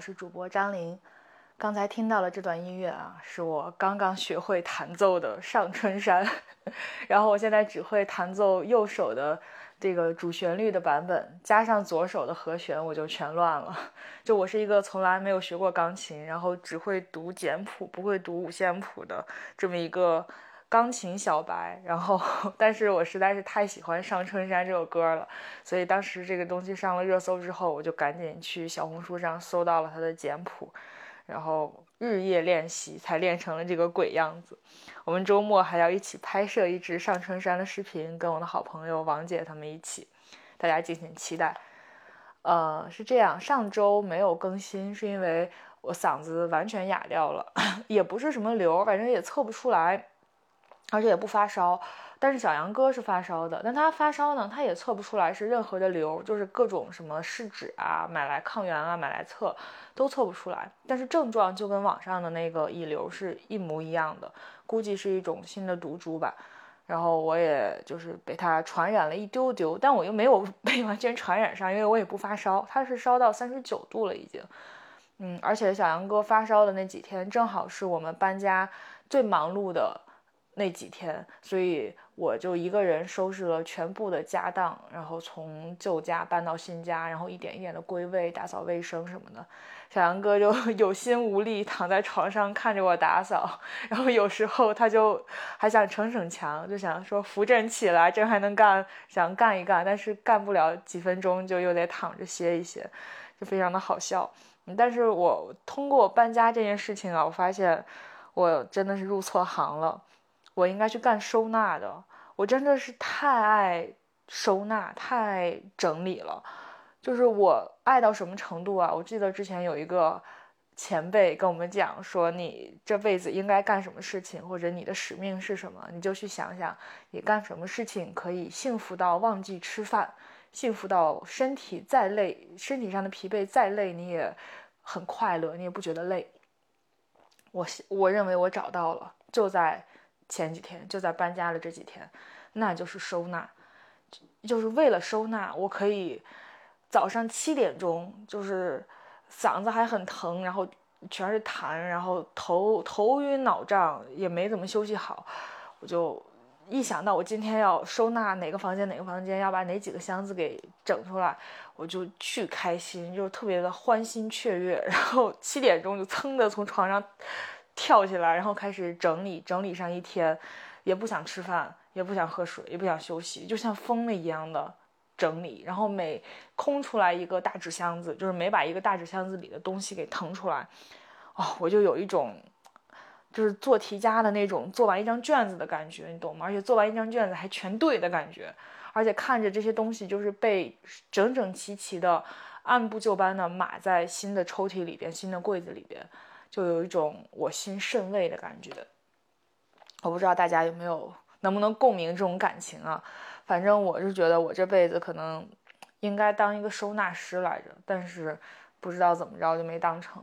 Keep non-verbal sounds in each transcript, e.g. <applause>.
我是主播张琳。刚才听到了这段音乐啊，是我刚刚学会弹奏的《上春山 <laughs>》，然后我现在只会弹奏右手的这个主旋律的版本，加上左手的和弦，我就全乱了。就我是一个从来没有学过钢琴，然后只会读简谱，不会读五线谱的这么一个。钢琴小白，然后，但是我实在是太喜欢《上春山》这首歌了，所以当时这个东西上了热搜之后，我就赶紧去小红书上搜到了它的简谱，然后日夜练习，才练成了这个鬼样子。我们周末还要一起拍摄一支上春山的视频，跟我的好朋友王姐他们一起，大家敬请期待。呃，是这样，上周没有更新，是因为我嗓子完全哑掉了，<laughs> 也不是什么瘤，反正也测不出来。而且也不发烧，但是小杨哥是发烧的，但他发烧呢，他也测不出来是任何的瘤，就是各种什么试纸啊，买来抗原啊，买来测都测不出来。但是症状就跟网上的那个乙流是一模一样的，估计是一种新的毒株吧。然后我也就是被他传染了一丢丢，但我又没有 <laughs> 被完全传染上，因为我也不发烧。他是烧到三十九度了已经，嗯，而且小杨哥发烧的那几天，正好是我们搬家最忙碌的。那几天，所以我就一个人收拾了全部的家当，然后从旧家搬到新家，然后一点一点的归位、打扫卫生什么的。小杨哥就 <laughs> 有心无力躺在床上看着我打扫，然后有时候他就还想逞逞强，就想说扶正起来，这还能干，想干一干，但是干不了几分钟就又得躺着歇一歇，就非常的好笑。但是我通过搬家这件事情啊，我发现我真的是入错行了。我应该去干收纳的，我真的是太爱收纳、太爱整理了。就是我爱到什么程度啊？我记得之前有一个前辈跟我们讲说，你这辈子应该干什么事情，或者你的使命是什么，你就去想想，你干什么事情可以幸福到忘记吃饭，幸福到身体再累，身体上的疲惫再累，你也很快乐，你也不觉得累。我我认为我找到了，就在。前几天就在搬家的这几天，那就是收纳，就是为了收纳，我可以早上七点钟，就是嗓子还很疼，然后全是痰，然后头头晕脑胀，也没怎么休息好，我就一想到我今天要收纳哪个房间哪个房间，要把哪几个箱子给整出来，我就巨开心，就特别的欢欣雀跃，然后七点钟就噌的从床上。跳起来，然后开始整理，整理上一天，也不想吃饭，也不想喝水，也不想休息，就像疯了一样的整理。然后每空出来一个大纸箱子，就是每把一个大纸箱子里的东西给腾出来，哦，我就有一种就是做题家的那种做完一张卷子的感觉，你懂吗？而且做完一张卷子还全对的感觉，而且看着这些东西就是被整整齐齐的按部就班的码在新的抽屉里边，新的柜子里边。就有一种我心甚慰的感觉，我不知道大家有没有能不能共鸣这种感情啊？反正我是觉得我这辈子可能应该当一个收纳师来着，但是不知道怎么着就没当成。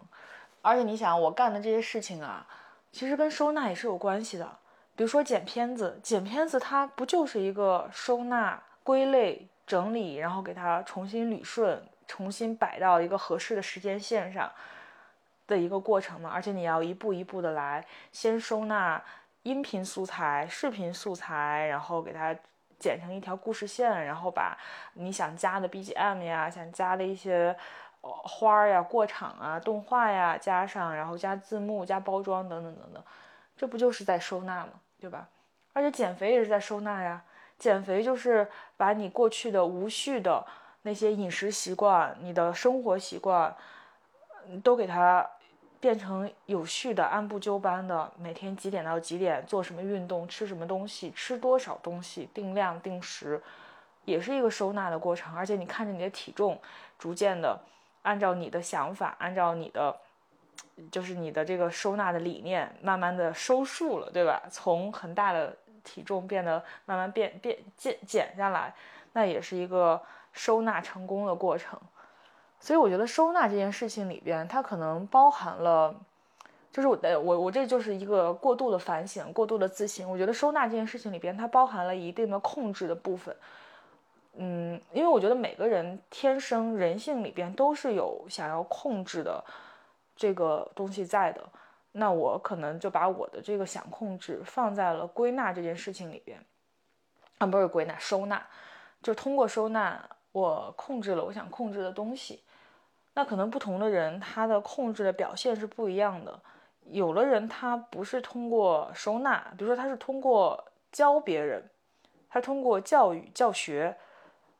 而且你想，我干的这些事情啊，其实跟收纳也是有关系的。比如说剪片子，剪片子它不就是一个收纳、归类、整理，然后给它重新捋顺，重新摆到一个合适的时间线上。的一个过程嘛，而且你要一步一步的来，先收纳音频素材、视频素材，然后给它剪成一条故事线，然后把你想加的 BGM 呀、想加的一些花儿呀、过场啊、动画呀加上，然后加字幕、加包装等等等等，这不就是在收纳吗？对吧？而且减肥也是在收纳呀，减肥就是把你过去的无序的那些饮食习惯、你的生活习惯，都给它。变成有序的、按部就班的，每天几点到几点做什么运动、吃什么东西、吃多少东西、定量定时，也是一个收纳的过程。而且你看着你的体重逐渐的按照你的想法、按照你的就是你的这个收纳的理念，慢慢的收束了，对吧？从很大的体重变得慢慢变变减减下来，那也是一个收纳成功的过程。所以我觉得收纳这件事情里边，它可能包含了，就是我的我我这就是一个过度的反省，过度的自省。我觉得收纳这件事情里边，它包含了一定的控制的部分。嗯，因为我觉得每个人天生人性里边都是有想要控制的这个东西在的。那我可能就把我的这个想控制放在了归纳这件事情里边，啊，不是归纳，收纳，就通过收纳，我控制了我想控制的东西。那可能不同的人他的控制的表现是不一样的。有的人他不是通过收纳，比如说他是通过教别人，他通过教育教学。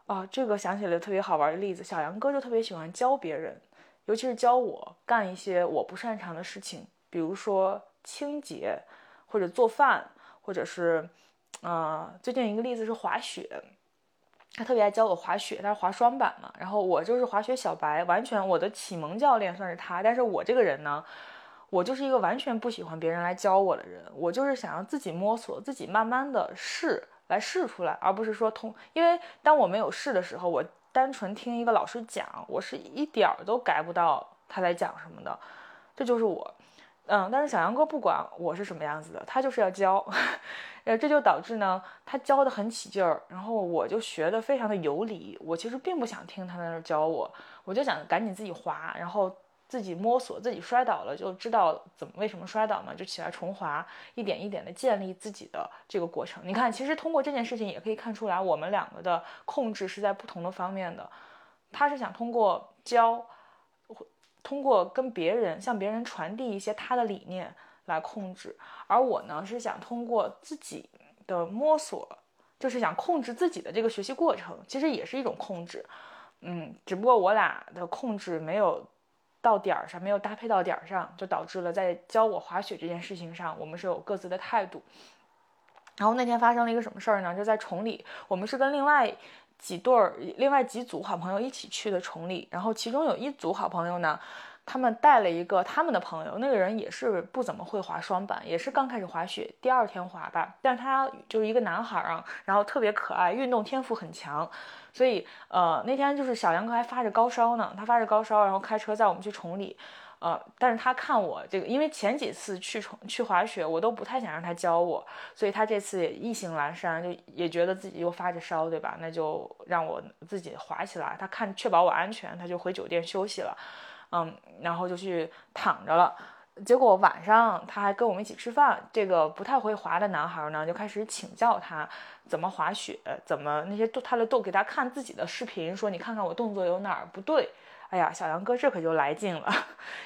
啊，这个想起来特别好玩的例子，小杨哥就特别喜欢教别人，尤其是教我干一些我不擅长的事情。比如说清洁，或者做饭，或者是，呃，最近一个例子是滑雪，他特别爱教我滑雪，他是滑双板嘛，然后我就是滑雪小白，完全我的启蒙教练算是他。但是我这个人呢，我就是一个完全不喜欢别人来教我的人，我就是想要自己摸索，自己慢慢的试来试出来，而不是说通，因为当我没有试的时候，我单纯听一个老师讲，我是一点儿都改不到他在讲什么的，这就是我。嗯，但是小杨哥不管我是什么样子的，他就是要教，<laughs> 呃，这就导致呢，他教的很起劲儿，然后我就学的非常的有理。我其实并不想听他在那儿教我，我就想赶紧自己滑，然后自己摸索，自己摔倒了就知道怎么为什么摔倒嘛，就起来重滑，一点一点的建立自己的这个过程。你看，其实通过这件事情也可以看出来，我们两个的控制是在不同的方面的。他是想通过教。通过跟别人向别人传递一些他的理念来控制，而我呢是想通过自己的摸索，就是想控制自己的这个学习过程，其实也是一种控制，嗯，只不过我俩的控制没有到点儿上，没有搭配到点儿上，就导致了在教我滑雪这件事情上，我们是有各自的态度。然后那天发生了一个什么事儿呢？就在崇礼，我们是跟另外。几对儿，另外几组好朋友一起去的崇礼，然后其中有一组好朋友呢，他们带了一个他们的朋友，那个人也是不怎么会滑双板，也是刚开始滑雪，第二天滑吧，但是他就是一个男孩儿啊，然后特别可爱，运动天赋很强，所以呃那天就是小杨哥还发着高烧呢，他发着高烧，然后开车载我们去崇礼。呃，但是他看我这个，因为前几次去重去滑雪，我都不太想让他教我，所以他这次也意兴阑珊，就也觉得自己又发着烧，对吧？那就让我自己滑起来。他看确保我安全，他就回酒店休息了，嗯，然后就去躺着了。结果晚上他还跟我们一起吃饭，这个不太会滑的男孩呢，就开始请教他怎么滑雪，怎么那些动他的动给他看自己的视频，说你看看我动作有哪儿不对。哎呀，小杨哥这可就来劲了，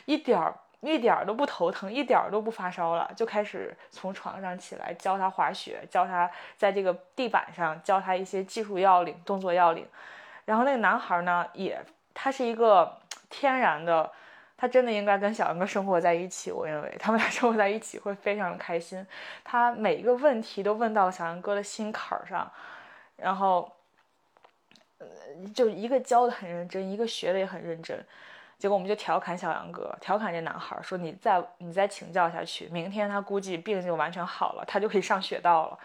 一点儿一点儿都不头疼，一点儿都不发烧了，就开始从床上起来教他滑雪，教他在这个地板上教他一些技术要领、动作要领。然后那个男孩呢，也他是一个天然的，他真的应该跟小杨哥生活在一起。我认为他们俩生活在一起会非常的开心。他每一个问题都问到小杨哥的心坎儿上，然后。呃就一个教的很认真，一个学的也很认真，结果我们就调侃小杨哥，调侃这男孩说：“你再你再请教下去，明天他估计病就完全好了，他就可以上雪道了。”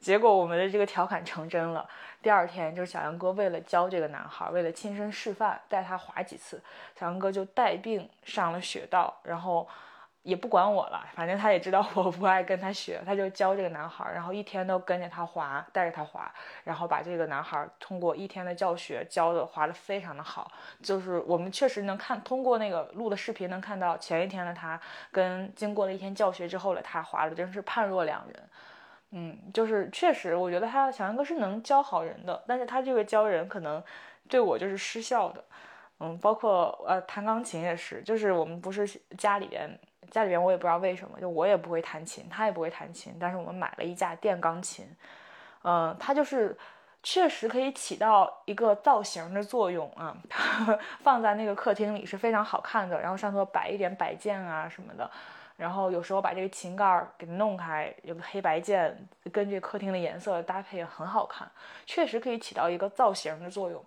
结果我们的这个调侃成真了。第二天，就是小杨哥为了教这个男孩，为了亲身示范带他滑几次，小杨哥就带病上了雪道，然后。也不管我了，反正他也知道我不爱跟他学，他就教这个男孩，然后一天都跟着他滑，带着他滑，然后把这个男孩通过一天的教学教的滑的非常的好，就是我们确实能看通过那个录的视频能看到前一天的他跟经过了一天教学之后的他滑的真是判若两人，嗯，就是确实我觉得他小杨哥是能教好人的，但是他这个教人可能对我就是失效的，嗯，包括呃弹钢琴也是，就是我们不是家里边。家里边我也不知道为什么，就我也不会弹琴，他也不会弹琴，但是我们买了一架电钢琴，嗯，它就是确实可以起到一个造型的作用啊，<laughs> 放在那个客厅里是非常好看的，然后上头摆一点摆件啊什么的，然后有时候把这个琴盖给弄开，有个黑白键，根据客厅的颜色搭配很好看，确实可以起到一个造型的作用，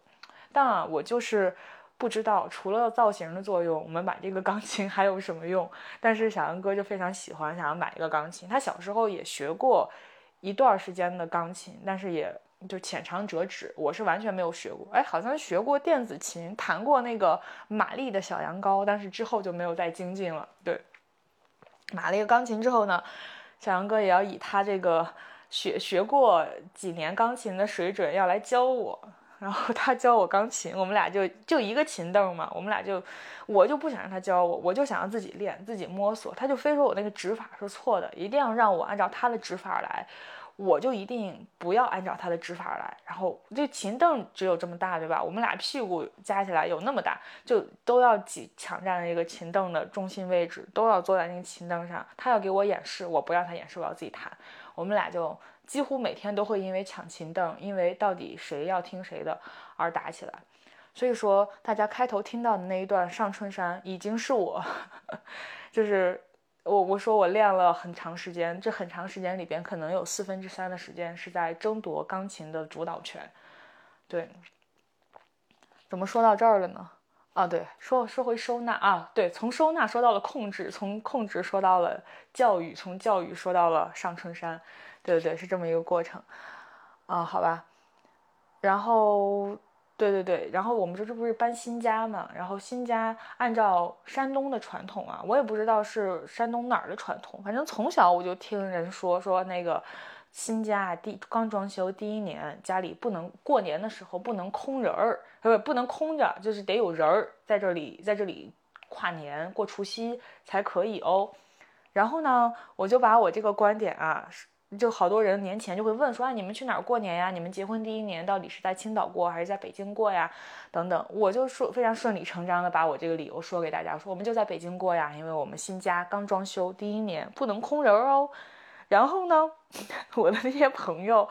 但，我就是。不知道除了造型的作用，我们买这个钢琴还有什么用？但是小杨哥就非常喜欢，想要买一个钢琴。他小时候也学过一段时间的钢琴，但是也就浅尝辄止。我是完全没有学过，哎，好像学过电子琴，弹过那个玛丽的小羊羔，但是之后就没有再精进了。对，买了一个钢琴之后呢，小杨哥也要以他这个学学过几年钢琴的水准要来教我。然后他教我钢琴，我们俩就就一个琴凳嘛，我们俩就我就不想让他教我，我就想要自己练，自己摸索。他就非说我那个指法是错的，一定要让我按照他的指法来，我就一定不要按照他的指法来。然后这琴凳只有这么大，对吧？我们俩屁股加起来有那么大，就都要挤抢占了一个琴凳的中心位置，都要坐在那个琴凳上。他要给我演示，我不让他演示，我要自己弹。我们俩就。几乎每天都会因为抢琴凳，因为到底谁要听谁的而打起来。所以说，大家开头听到的那一段《上春山》已经是我，<laughs> 就是我我说我练了很长时间，这很长时间里边可能有四分之三的时间是在争夺钢琴的主导权。对，怎么说到这儿了呢？啊，对，说说回收纳啊，对，从收纳说到了控制，从控制说到了教育，从教育说到了上春山。对对对，是这么一个过程，啊，好吧，然后，对对对，然后我们这这不是搬新家嘛？然后新家按照山东的传统啊，我也不知道是山东哪儿的传统，反正从小我就听人说说那个新家第刚装修第一年，家里不能过年的时候不能空人儿，不不能空着，就是得有人儿在这里，在这里跨年过除夕才可以哦。然后呢，我就把我这个观点啊。就好多人年前就会问说啊，你们去哪儿过年呀？你们结婚第一年到底是在青岛过还是在北京过呀？等等，我就说非常顺理成章的把我这个理由说给大家，说我们就在北京过呀，因为我们新家刚装修，第一年不能空人哦。然后呢，<laughs> 我的那些朋友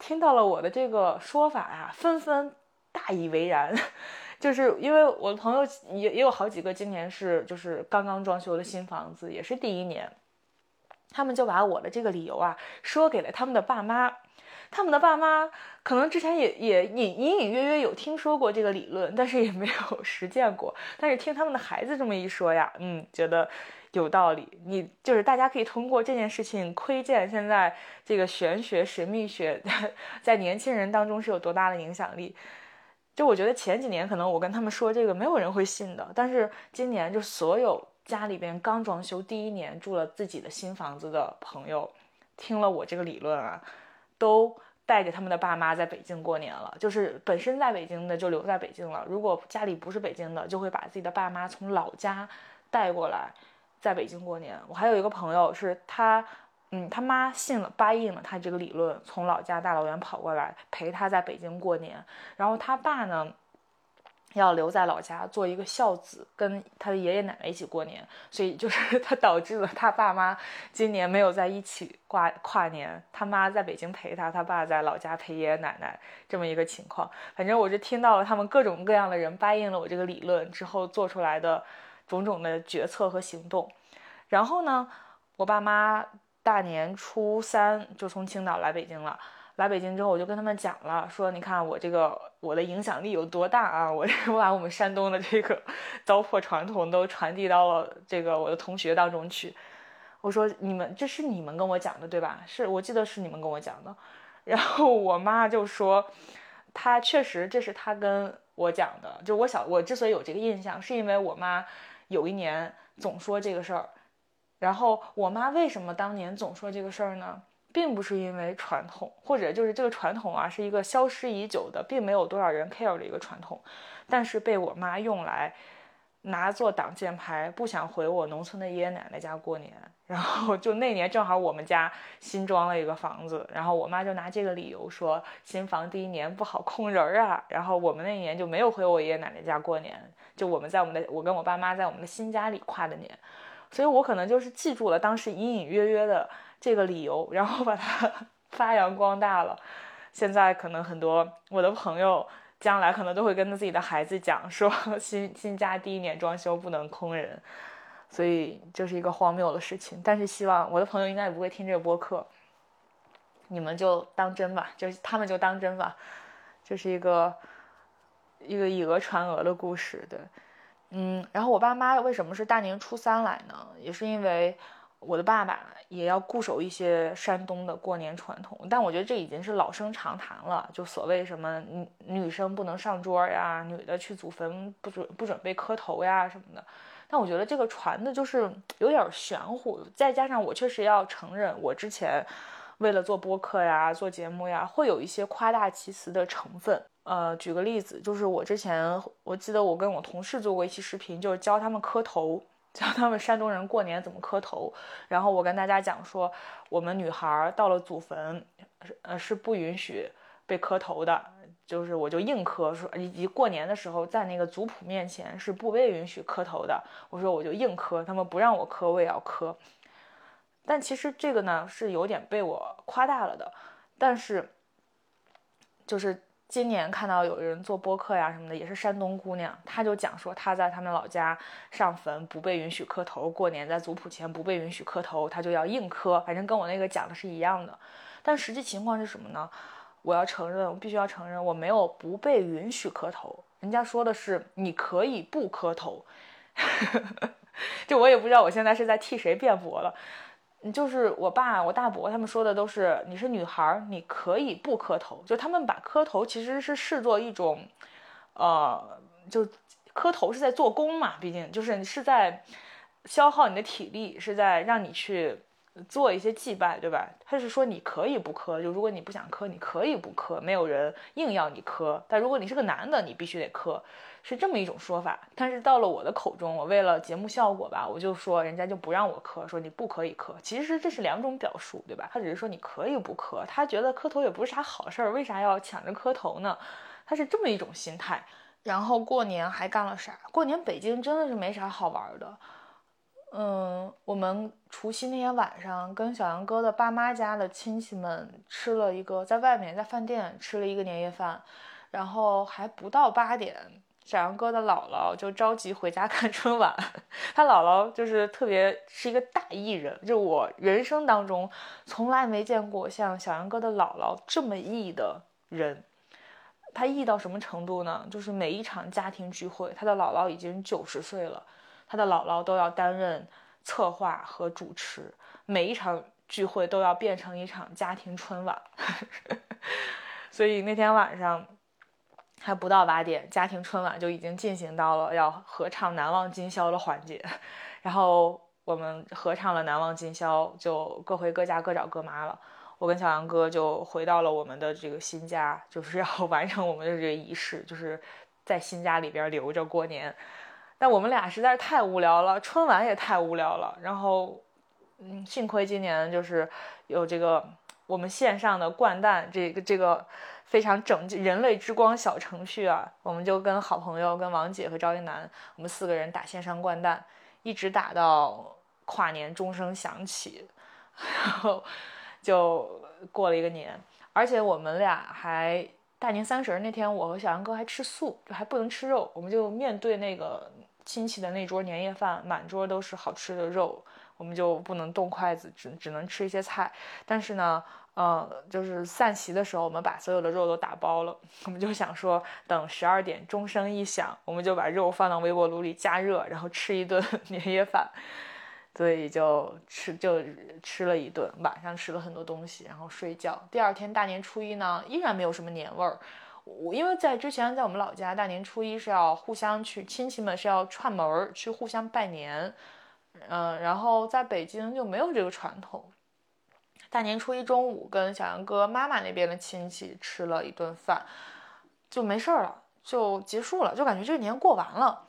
听到了我的这个说法呀，纷纷大以为然，<laughs> 就是因为我的朋友也也有好几个今年是就是刚刚装修的新房子，也是第一年。他们就把我的这个理由啊说给了他们的爸妈，他们的爸妈可能之前也也隐隐隐约约有听说过这个理论，但是也没有实践过。但是听他们的孩子这么一说呀，嗯，觉得有道理。你就是大家可以通过这件事情窥见现在这个玄学神秘学 <laughs> 在年轻人当中是有多大的影响力。就我觉得前几年可能我跟他们说这个没有人会信的，但是今年就所有。家里边刚装修第一年住了自己的新房子的朋友，听了我这个理论啊，都带着他们的爸妈在北京过年了。就是本身在北京的就留在北京了，如果家里不是北京的，就会把自己的爸妈从老家带过来，在北京过年。我还有一个朋友是他，嗯，他妈信了答应了他这个理论，从老家大老远跑过来陪他在北京过年。然后他爸呢？要留在老家做一个孝子，跟他的爷爷奶奶一起过年，所以就是他导致了他爸妈今年没有在一起跨跨年，他妈在北京陪他，他爸在老家陪爷爷奶奶这么一个情况。反正我就听到了他们各种各样的人答应了我这个理论之后做出来的种种的决策和行动。然后呢，我爸妈大年初三就从青岛来北京了。来北京之后，我就跟他们讲了，说你看我这个我的影响力有多大啊！我 <laughs> 我把我们山东的这个 <laughs> 糟粕传统都传递到了这个我的同学当中去。我说你们这是你们跟我讲的对吧？是我记得是你们跟我讲的。然后我妈就说，她确实这是她跟我讲的。就我小我之所以有这个印象，是因为我妈有一年总说这个事儿。然后我妈为什么当年总说这个事儿呢？并不是因为传统，或者就是这个传统啊，是一个消失已久的，并没有多少人 care 的一个传统，但是被我妈用来拿做挡箭牌，不想回我农村的爷爷奶奶家过年。然后就那年正好我们家新装了一个房子，然后我妈就拿这个理由说新房第一年不好空人儿啊。然后我们那年就没有回我爷爷奶奶家过年，就我们在我们的我跟我爸妈在我们的新家里跨的年，所以我可能就是记住了当时隐隐约约的。这个理由，然后把它 <laughs> 发扬光大了。现在可能很多我的朋友将来可能都会跟自己的孩子讲，说新新家第一年装修不能空人，所以这是一个荒谬的事情。但是希望我的朋友应该也不会听这个播客，你们就当真吧，就他们就当真吧，这是一个一个以讹传讹的故事。对，嗯，然后我爸妈为什么是大年初三来呢？也是因为。我的爸爸也要固守一些山东的过年传统，但我觉得这已经是老生常谈了。就所谓什么女女生不能上桌呀，女的去祖坟不准不准备磕头呀什么的。但我觉得这个传的就是有点玄乎，再加上我确实要承认，我之前为了做播客呀、做节目呀，会有一些夸大其词的成分。呃，举个例子，就是我之前我记得我跟我同事做过一期视频，就是教他们磕头，<laughs> 教他们山东人过年怎么磕头。然后我跟大家讲说，我们女孩到了祖坟，呃是不允许被磕头的，就是我就硬磕说，以及过年的时候在那个族谱面前是不被允许磕头的。我说我就硬磕，他们不让我磕，我也要磕。但其实这个呢是有点被我夸大了的，但是就是。今年看到有人做播客呀什么的，也是山东姑娘，她就讲说她在他们老家上坟不被允许磕头，过年在族谱前不被允许磕头，她就要硬磕，反正跟我那个讲的是一样的。但实际情况是什么呢？我要承认，我必须要承认，我没有不被允许磕头，人家说的是你可以不磕头，<laughs> 就我也不知道我现在是在替谁辩驳了。就是我爸、我大伯他们说的都是，你是女孩，你可以不磕头。就他们把磕头其实是视作一种，呃，就磕头是在做工嘛，毕竟就是是在消耗你的体力，是在让你去。做一些祭拜，对吧？他是说你可以不磕，就如果你不想磕，你可以不磕，没有人硬要你磕。但如果你是个男的，你必须得磕，是这么一种说法。但是到了我的口中，我为了节目效果吧，我就说人家就不让我磕，说你不可以磕。其实这是两种表述，对吧？他只是说你可以不磕，他觉得磕头也不是啥好事儿，为啥要抢着磕头呢？他是这么一种心态。然后过年还干了啥？过年北京真的是没啥好玩的。嗯，我们除夕那天晚上跟小杨哥的爸妈家的亲戚们吃了一个，在外面在饭店吃了一个年夜饭，然后还不到八点，小杨哥的姥姥就着急回家看春晚。他姥姥就是特别是一个大艺人，就我人生当中从来没见过像小杨哥的姥姥这么艺的人。他艺到什么程度呢？就是每一场家庭聚会，他的姥姥已经九十岁了。他的姥姥都要担任策划和主持，每一场聚会都要变成一场家庭春晚。<laughs> 所以那天晚上还不到八点，家庭春晚就已经进行到了要合唱《难忘今宵》的环节。<laughs> 然后我们合唱了《难忘今宵》，就各回各家各找各妈了。我跟小杨哥就回到了我们的这个新家，就是要 <laughs> 完成我们的这个仪式，就是在新家里边留着过年。但我们俩实在是太无聊了，春晚也太无聊了。然后，嗯，幸亏今年就是有这个我们线上的掼蛋这个这个非常拯救人类之光小程序啊，我们就跟好朋友跟王姐和赵英男，我们四个人打线上掼蛋，一直打到跨年钟声响起，然后就过了一个年。而且我们俩还大年三十那天，我和小杨哥还吃素，就还不能吃肉，我们就面对那个。亲戚的那桌年夜饭，满桌都是好吃的肉，我们就不能动筷子，只只能吃一些菜。但是呢，呃，就是散席的时候，我们把所有的肉都打包了。我们就想说，等十二点钟声一响，我们就把肉放到微波炉里加热，然后吃一顿 <laughs> 年夜饭。所以就吃就吃了一顿，晚上吃了很多东西，然后睡觉。第二天大年初一呢，依然没有什么年味儿。我因为在之前在我们老家，大年初一是要互相去亲戚们是要串门儿去互相拜年，嗯，然后在北京就没有这个传统。大年初一中午跟小杨哥妈妈那边的亲戚吃了一顿饭，就没事儿了，就结束了，就感觉这个年过完了。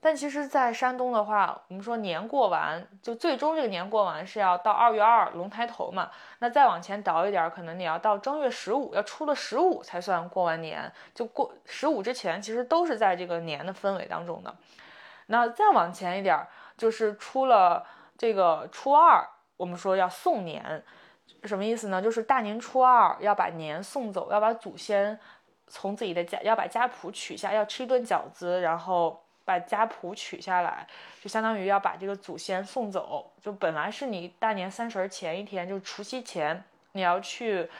但其实，在山东的话，我们说年过完，就最终这个年过完是要到二月二龙抬头嘛。那再往前倒一点，可能你要到正月十五，要出了十五才算过完年。就过十五之前，其实都是在这个年的氛围当中的。那再往前一点，就是出了这个初二，我们说要送年，什么意思呢？就是大年初二要把年送走，要把祖先从自己的家，要把家谱取下，要吃一顿饺子，然后。把家谱取下来，就相当于要把这个祖先送走。就本来是你大年三十前一天，就除夕前，你要去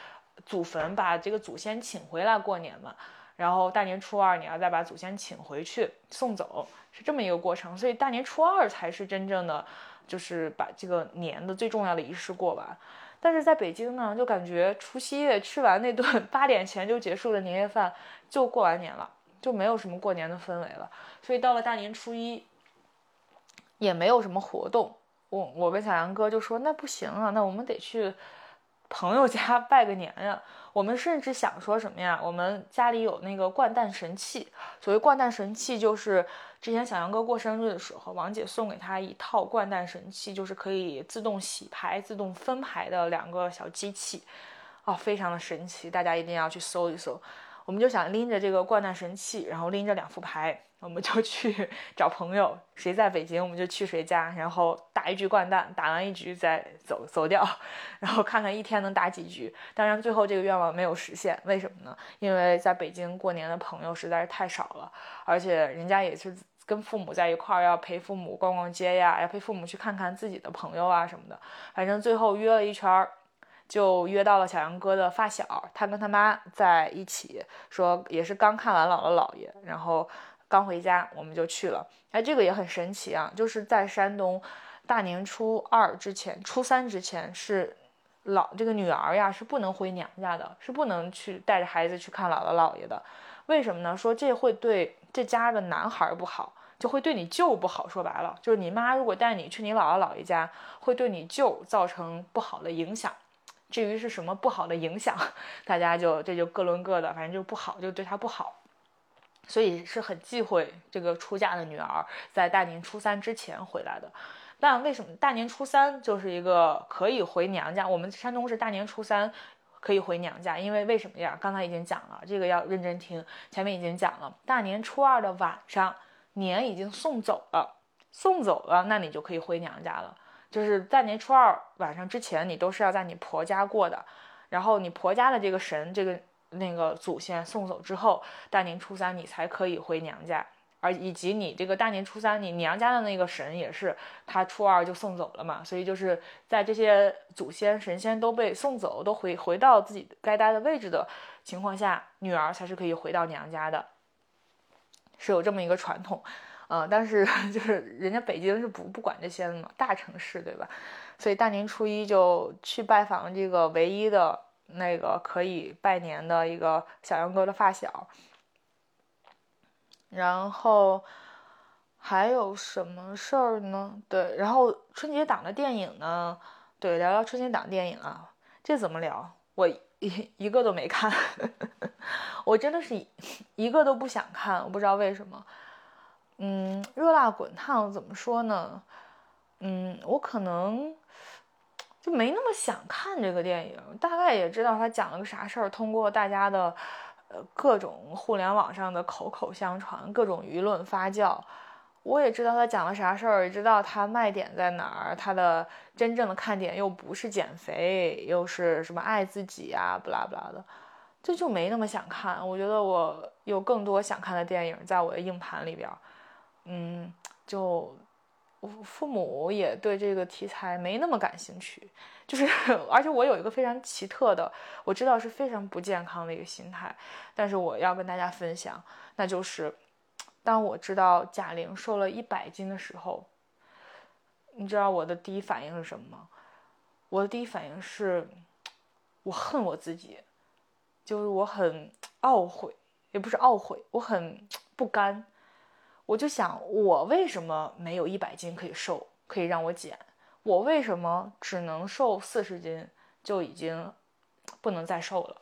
祖坟把这个祖先请回来过年嘛。然后大年初二你要再把祖先请回去送走，是这么一个过程。所以大年初二才是真正的，就是把这个年的最重要的仪式过完。但是在北京呢，就感觉除夕夜吃完那顿八点前就结束的年夜饭，就过完年了。就没有什么过年的氛围了，所以到了大年初一，也没有什么活动。我我跟小杨哥就说那不行啊，那我们得去朋友家 <laughs> 拜个年呀。我们甚至想说什么呀？我们家里有那个掼蛋神器。所谓掼蛋神器，就是之前小杨哥过生日的时候，王姐送给他一套掼蛋神器，就是可以自动洗牌、自动分牌的两个小机器，哦，非常的神奇，大家一定要去搜一搜。我们就想拎着这个掼蛋神器，然后拎着两副牌，我们就去找朋友，谁在北京我们就去谁家，然后打一局掼蛋，打完一局再走走掉，然后看看一天能打几局。当然最后这个愿望没有实现，为什么呢？因为在北京过年的朋友实在是太少了，而且人家也是跟父母在一块儿，要陪父母逛逛街呀，要陪父母去看看自己的朋友啊什么的。反正最后约了一圈儿。就约到了小杨哥的发小，他跟他妈在一起，说也是刚看完姥姥姥爷，然后刚回家，我们就去了。哎，这个也很神奇啊，就是在山东，大年初二之前，初三之前是老这个女儿呀是不能回娘家的，是不能去带着孩子去看姥姥姥爷的。为什么呢？说这会对这家的男孩不好，就会对你舅不好。说白了，就是你妈如果带你去你姥姥姥爷家，会对你舅造成不好的影响。至于是什么不好的影响，<laughs> 大家就这就各论各的，反正就不好，就对他不好，所以是很忌讳这个出嫁的女儿在大年初三之前回来的。但为什么大年初三就是一个可以回娘家？我们山东是大年初三可以回娘家，因为为什么呀？刚才已经讲了，这个要认真听，前面已经讲了，大年初二的晚上，年已经送走了，送走了，那你就可以回娘家了。就是大年初二晚上之前，你都是要在你婆家过的，然后你婆家的这个神，这个那个祖先送走之后，大年初三你才可以回娘家，而以及你这个大年初三你娘家的那个神也是他初二就送走了嘛，所以就是在这些祖先神仙都被送走，都回回到自己该待的位置的情况下，女儿才是可以回到娘家的，是有这么一个传统。嗯，但是 <laughs> 就是人家北京是不不管这些的嘛，大城市对吧？所以大年初一就去拜访这个唯一的那个可以拜年的一个小杨哥的发小。然后还有什么事儿呢？对，然后春节档的电影呢？对，聊聊春节档电影啊，这怎么聊？我一一个都没看，<laughs> 我真的是一个都不想看，我不知道为什么。嗯，热辣滚烫怎么说呢？嗯，我可能就没那么想看这个电影，大概也知道他讲了个啥事儿。通过大家的呃各种互联网上的口口相传，各种舆论发酵，我也知道他讲了啥事儿，也知道他卖点在哪儿。他的真正的看点又不是减肥，又是什么爱自己啊，不拉不拉的，这就没那么想看。我觉得我有更多想看的电影在我的硬盘里边。嗯，就我父母也对这个题材没那么感兴趣，就是而且我有一个非常奇特的，我知道是非常不健康的一个心态，但是我要跟大家分享，那就是当我知道贾玲瘦了一百斤的时候，你知道我的第一反应是什么吗？我的第一反应是，我恨我自己，就是我很懊悔，也不是懊悔，我很不甘。我就想，我为什么没有一百斤可以瘦，可以让我减？我为什么只能瘦四十斤就已经不能再瘦了？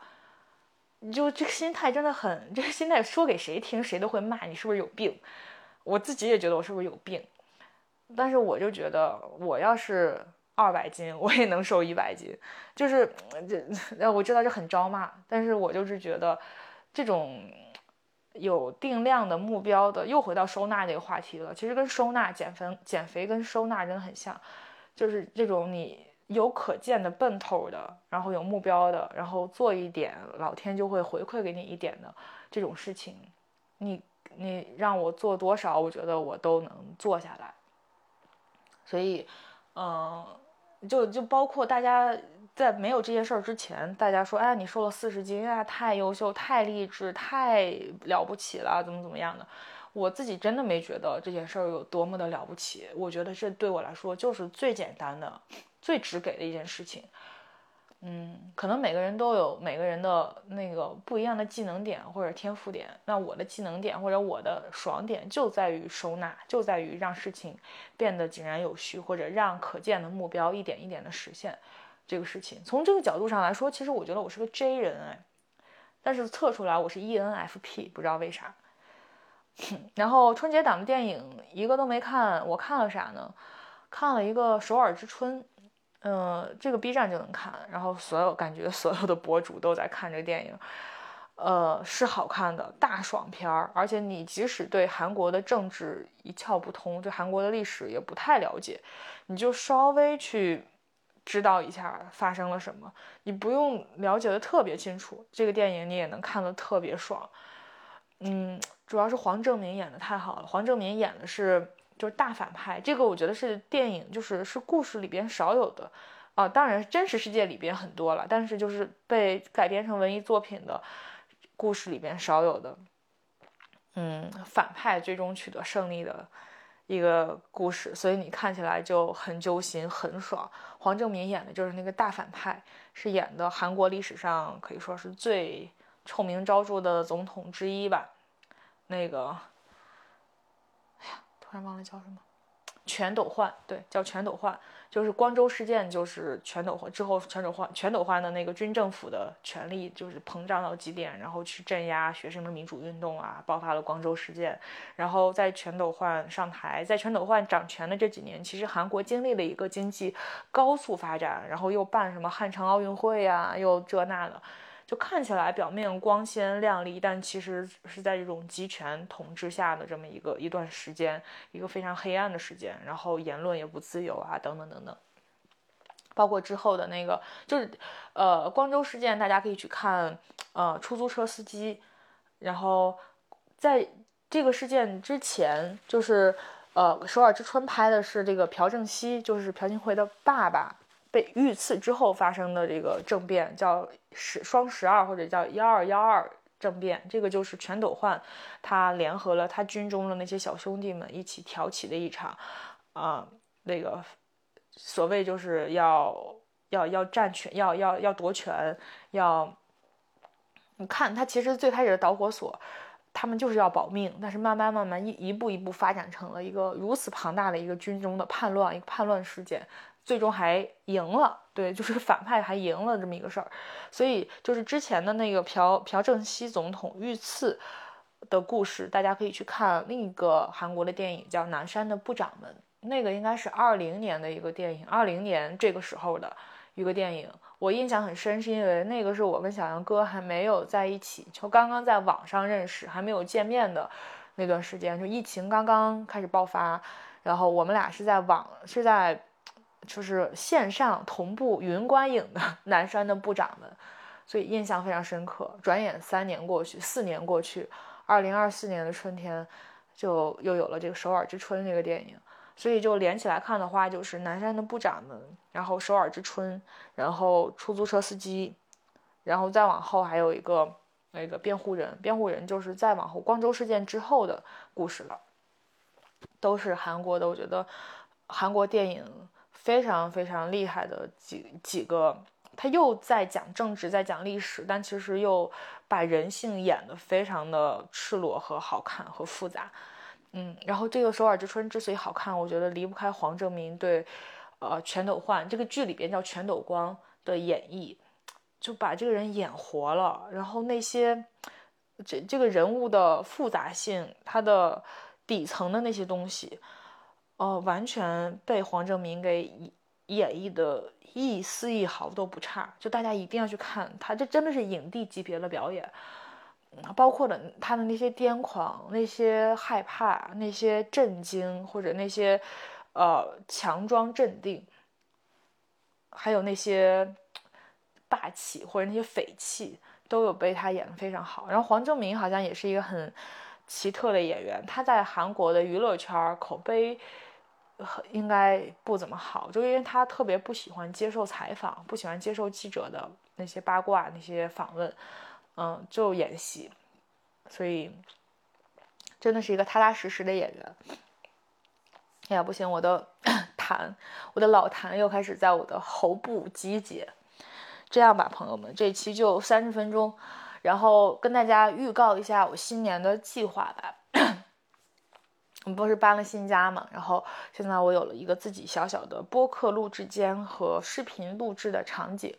你就这个心态真的很，这个心态说给谁听，谁都会骂你是不是有病。我自己也觉得我是不是有病，但是我就觉得，我要是二百斤，我也能瘦一百斤。就是这，我知道这很招骂，但是我就是觉得这种。有定量的目标的，又回到收纳这个话题了。其实跟收纳、减肥、减肥跟收纳真的很像，就是这种你有可见的奔头的，然后有目标的，然后做一点，老天就会回馈给你一点的这种事情。你你让我做多少，我觉得我都能做下来。所以，嗯，就就包括大家。在没有这件事儿之前，大家说，哎，你瘦了四十斤啊，太优秀，太励志，太了不起了，怎么怎么样的？我自己真的没觉得这件事儿有多么的了不起。我觉得这对我来说就是最简单的、最直给的一件事情。嗯，可能每个人都有每个人的那个不一样的技能点或者天赋点。那我的技能点或者我的爽点就在于收纳，就在于让事情变得井然有序，或者让可见的目标一点一点的实现。这个事情。从这个角度上来说，其实我觉得我是个 J 人哎，但是测出来我是 ENFP，不知道为啥。然后春节档的电影一个都没看，我看了啥呢？看了一个《首尔之春》，嗯，这个 B 站就能看。然后所有感觉 <laughs> 所有的博主都在看这个电影，呃，是好看的大爽片儿。而且你即使对韩国的政治一窍不通，对韩国的历史也不太了解，你就稍微去知道一下发生了什么。你不用了解的特别清楚，这个电影你也能看得特别爽。嗯，主要是黄正明演的太好了。黄正明演的是就是大反派，这个我觉得是电影就是是故事里边少有的啊。当然，真实世界里边很多了，但是就是被改编成文艺作品的故事里边少有的。嗯，反派最终取得胜利的一个故事，所以你看起来就很揪心，很爽。黄正民演的就是那个大反派，是演的韩国历史上可以说是最。臭名昭著的总统之一吧，那个，哎呀，突然忘了叫什么，全斗焕，对，叫全斗焕，就是光州事件，就是全斗焕之后，全斗焕，全斗焕的那个军政府的权力就是膨胀到极点，然后去镇压学生的民主运动啊，爆发了光州事件。然后在全斗焕上台，在全斗焕掌权的这几年，其实韩国经历了一个经济高速发展，然后又办什么汉城奥运会呀，又这那的。就看起来表面光鲜亮丽，但其实是在这种集权统治下的这么一个一段时间，一个非常黑暗的时间。然后言论也不自由啊，等等等等。包括之后的那个，就是，呃，光州事件，大家可以去看，呃，出租车司机。然后在这个事件之前，就是，呃，首尔之春拍的是这个朴正熙，就是朴槿惠的爸爸。被遇刺之后发生的这个政变叫十双十二或者叫幺二幺二政变，这个就是全斗焕他联合了他军中的那些小兄弟们一起挑起的一场，啊，那个所谓就是要要要占权，要要要夺权，要你看他其实最开始的导火索，他们就是要保命，但是慢慢慢慢一一步一步发展成了一个如此庞大的一个军中的叛乱，一个叛乱事件。最终还赢了，对，就是 <laughs> 反派还赢了这么一个事儿，所以就是之前的那个朴朴正熙总统遇刺的故事，大家可以去看另一个韩国的电影，叫《南山的部长们》，那个应该是二零年的一个电影，二零年这个时候的一个电影，我印象很深，是因为那个是我跟小杨哥还没有在一起，就刚刚在网上认识，还没有见面的那段时间，就疫情刚刚开始爆发，然后我们俩是在网是在。就是线上同步云观影的 <laughs> 南山的部长们，所以印象非常深刻。转眼三年过去，四年过去，二零二四年的春天，就又有了这个《首尔之春》这个电影。所以就连起来看的话，就是南山的部长们，然后《首尔之春》，然后出租车司机，然后再往后还有一个那个辩护人，辩护人就是再往后光州事件之后的故事了，都是韩国的，我觉得韩国电影。非常非常厉害的几几个，他又在讲政治，在讲历史，但其实又把人性演得非常的赤裸和好看和复杂。嗯，然后这个《首尔之春》之所以好看，我觉得离不开黄正明对，呃，全斗焕这个剧里边叫全斗光的演绎，就把这个人演活了。然后那些这这个人物的复杂性，他的底层的那些东西。哦，完全被黄正明给演绎的一丝一毫都不差，就大家一定要去看他，这真的是影帝级别的表演，包括的他的那些癫狂、那些害怕、那些震惊，或者那些呃强装镇定，还有那些霸气或者那些匪气，都有被他演得非常好。然后黄正明好像也是一个很奇特的演员，他在韩国的娱乐圈口碑。应该不怎么好，就因为他特别不喜欢接受采访，不喜欢接受记者的那些八卦、那些访问，嗯，就演戏，所以真的是一个踏踏实实的演员。哎呀，不行，我的 <coughs> 痰，我的老痰又开始在我的喉部集结。这样吧，朋友们，这期就三十分钟，然后跟大家预告一下我新年的计划吧。我们不是搬了新家嘛，然后现在我有了一个自己小小的播客录制间和视频录制的场景。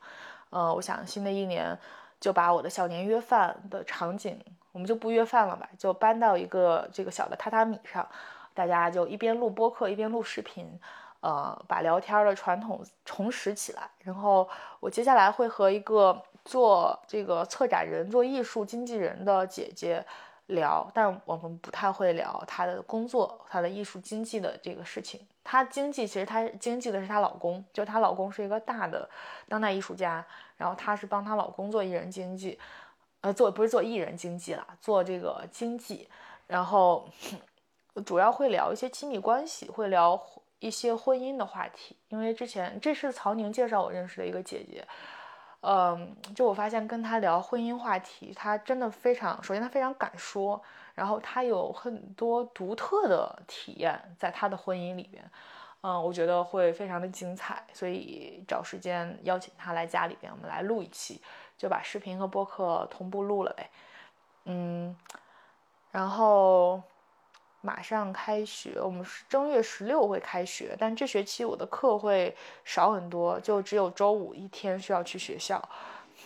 呃，我想新的一年就把我的小年约饭的场景，我们就不约饭了吧，就搬到一个这个小的榻榻米上，大家就一边录播客一边录视频，呃，把聊天的传统重拾起来。然后我接下来会和一个做这个策展人、做艺术经纪人的姐姐聊，但我们不太会聊她的工作、她的艺术经济的这个事情。她经济其实她经济的是她老公，就她老公是一个大的当代艺术家，然后她是帮她老公做艺人经济，呃，做不是做艺人经济啦，做这个经济，然后主要会聊一些亲密关系，会聊一些婚姻的话题，因为之前这是曹宁介绍我认识的一个姐姐。嗯，就我发现跟他聊婚姻话题，他真的非常，首先他非常敢说，然后他有很多独特的体验在他的婚姻里边，嗯，我觉得会非常的精彩，所以找时间邀请他来家里边，我们来录一期，就把视频和播客同步录了呗，嗯，然后。马上开学，我们是正月十六会开学，但这学期我的课会少很多，就只有周五一天需要去学校，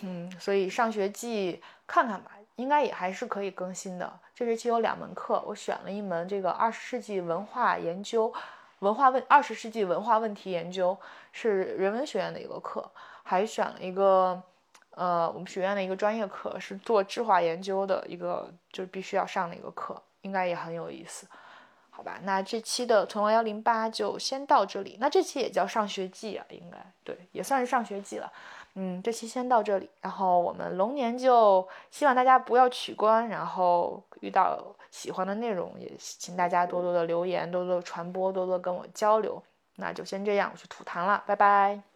嗯，所以上学季看看吧，应该也还是可以更新的。这学期有两门课，我选了一门这个二十世纪文化研究，文化问二十世纪文化问题研究是人文学院的一个课，还选了一个呃我们学院的一个专业课，是做质化研究的一个，就是必须要上的一个课。应该也很有意思，好吧？那这期的屯王幺零八就先到这里。那这期也叫上学季啊，应该对，也算是上学季了。嗯，这期先到这里，然后我们龙年就希望大家不要取关，然后遇到喜欢的内容也请大家多多的留言，多多传播，多多跟我交流。那就先这样，我去吐痰了，拜拜。